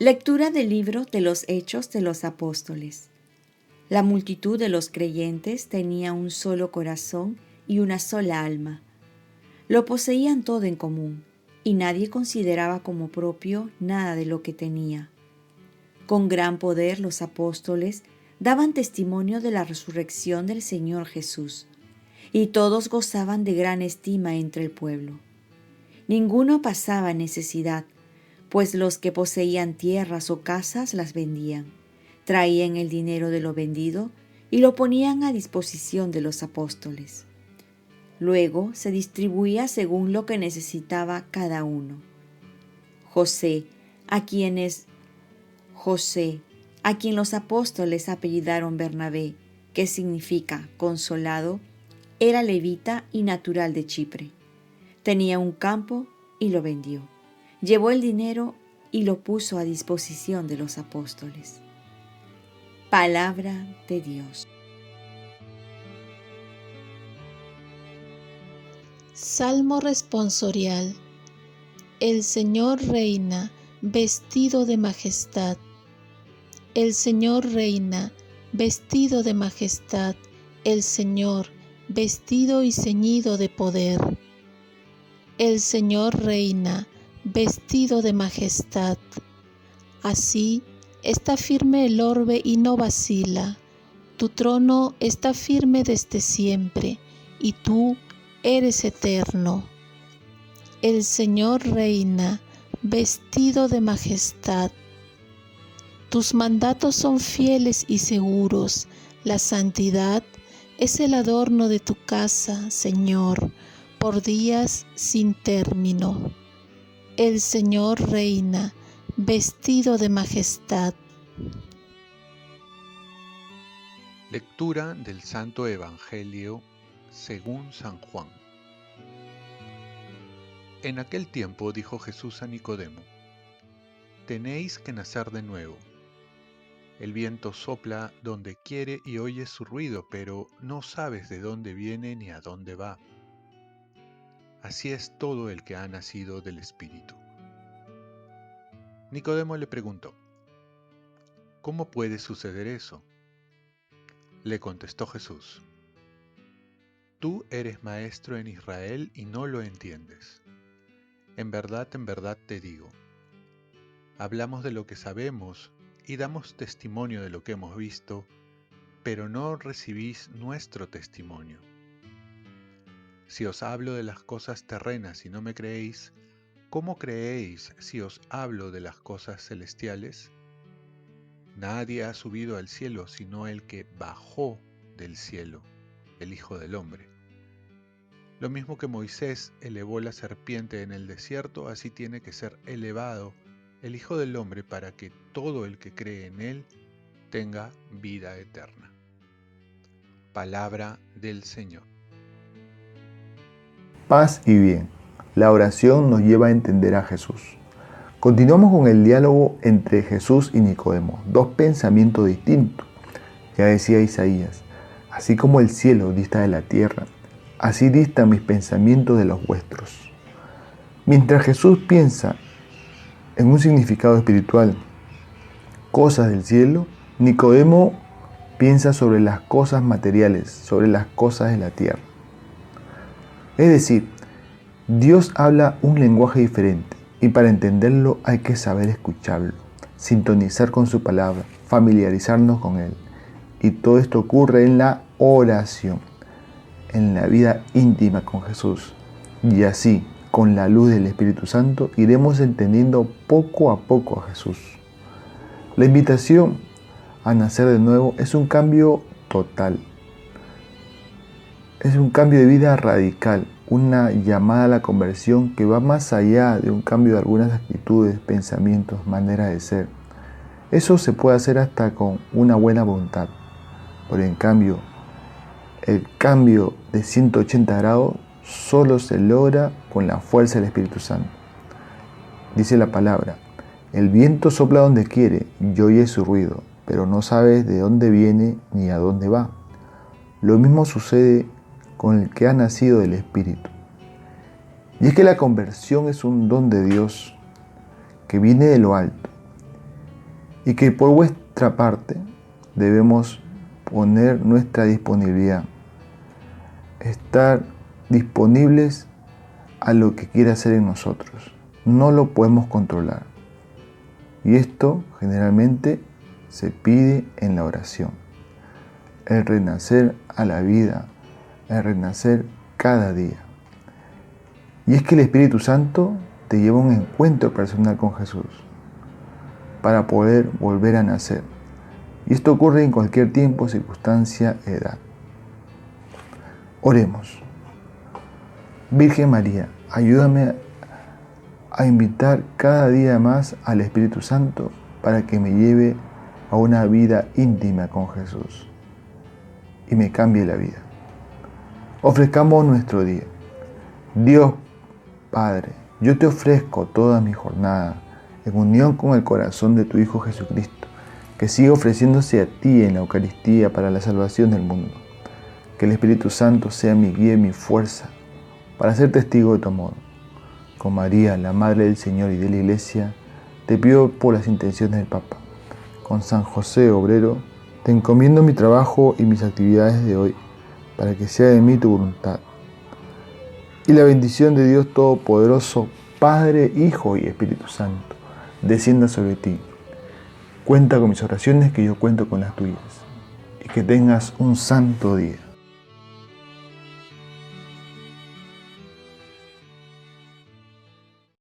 Lectura del libro de los Hechos de los Apóstoles. La multitud de los creyentes tenía un solo corazón y una sola alma. Lo poseían todo en común y nadie consideraba como propio nada de lo que tenía. Con gran poder los apóstoles daban testimonio de la resurrección del Señor Jesús, y todos gozaban de gran estima entre el pueblo. Ninguno pasaba necesidad, pues los que poseían tierras o casas las vendían traían el dinero de lo vendido y lo ponían a disposición de los apóstoles. Luego se distribuía según lo que necesitaba cada uno. José, a quienes José, a quien los apóstoles apellidaron Bernabé, que significa consolado, era levita y natural de Chipre. Tenía un campo y lo vendió. Llevó el dinero y lo puso a disposición de los apóstoles. Palabra de Dios. Salmo responsorial. El Señor reina, vestido de majestad. El Señor reina, vestido de majestad. El Señor, vestido y ceñido de poder. El Señor reina, vestido de majestad. Así Está firme el orbe y no vacila. Tu trono está firme desde siempre, y tú eres eterno. El Señor reina, vestido de majestad. Tus mandatos son fieles y seguros. La santidad es el adorno de tu casa, Señor, por días sin término. El Señor reina, vestido de majestad. Lectura del Santo Evangelio según San Juan. En aquel tiempo dijo Jesús a Nicodemo, Tenéis que nacer de nuevo. El viento sopla donde quiere y oyes su ruido, pero no sabes de dónde viene ni a dónde va. Así es todo el que ha nacido del Espíritu. Nicodemo le preguntó, ¿Cómo puede suceder eso? Le contestó Jesús, Tú eres maestro en Israel y no lo entiendes. En verdad, en verdad te digo, hablamos de lo que sabemos y damos testimonio de lo que hemos visto, pero no recibís nuestro testimonio. Si os hablo de las cosas terrenas y no me creéis, ¿Cómo creéis si os hablo de las cosas celestiales? Nadie ha subido al cielo sino el que bajó del cielo, el Hijo del Hombre. Lo mismo que Moisés elevó la serpiente en el desierto, así tiene que ser elevado el Hijo del Hombre para que todo el que cree en él tenga vida eterna. Palabra del Señor. Paz y bien. La oración nos lleva a entender a Jesús. Continuamos con el diálogo entre Jesús y Nicodemo, dos pensamientos distintos. Ya decía Isaías, así como el cielo dista de la tierra, así distan mis pensamientos de los vuestros. Mientras Jesús piensa en un significado espiritual, cosas del cielo, Nicodemo piensa sobre las cosas materiales, sobre las cosas de la tierra. Es decir, Dios habla un lenguaje diferente y para entenderlo hay que saber escucharlo, sintonizar con su palabra, familiarizarnos con él. Y todo esto ocurre en la oración, en la vida íntima con Jesús. Y así, con la luz del Espíritu Santo, iremos entendiendo poco a poco a Jesús. La invitación a nacer de nuevo es un cambio total. Es un cambio de vida radical una llamada a la conversión que va más allá de un cambio de algunas actitudes, pensamientos, manera de ser. Eso se puede hacer hasta con una buena voluntad. Pero en cambio, el cambio de 180 grados solo se logra con la fuerza del Espíritu Santo. Dice la palabra, el viento sopla donde quiere y oye su ruido, pero no sabes de dónde viene ni a dónde va. Lo mismo sucede con el que ha nacido del Espíritu. Y es que la conversión es un don de Dios que viene de lo alto y que por vuestra parte debemos poner nuestra disponibilidad, estar disponibles a lo que quiere hacer en nosotros. No lo podemos controlar. Y esto generalmente se pide en la oración. El renacer a la vida, el renacer cada día. Y es que el Espíritu Santo te lleva a un encuentro personal con Jesús para poder volver a nacer. Y esto ocurre en cualquier tiempo, circunstancia, edad. Oremos. Virgen María, ayúdame a invitar cada día más al Espíritu Santo para que me lleve a una vida íntima con Jesús y me cambie la vida. Ofrezcamos nuestro día. Dios Padre, yo te ofrezco toda mi jornada en unión con el corazón de tu Hijo Jesucristo, que siga ofreciéndose a ti en la Eucaristía para la salvación del mundo. Que el Espíritu Santo sea mi guía y mi fuerza para ser testigo de tu amor. Con María, la Madre del Señor y de la Iglesia, te pido por las intenciones del Papa. Con San José Obrero, te encomiendo mi trabajo y mis actividades de hoy, para que sea de mí tu voluntad. Y la bendición de Dios Todopoderoso, Padre, Hijo y Espíritu Santo, descienda sobre ti. Cuenta con mis oraciones que yo cuento con las tuyas. Y que tengas un santo día.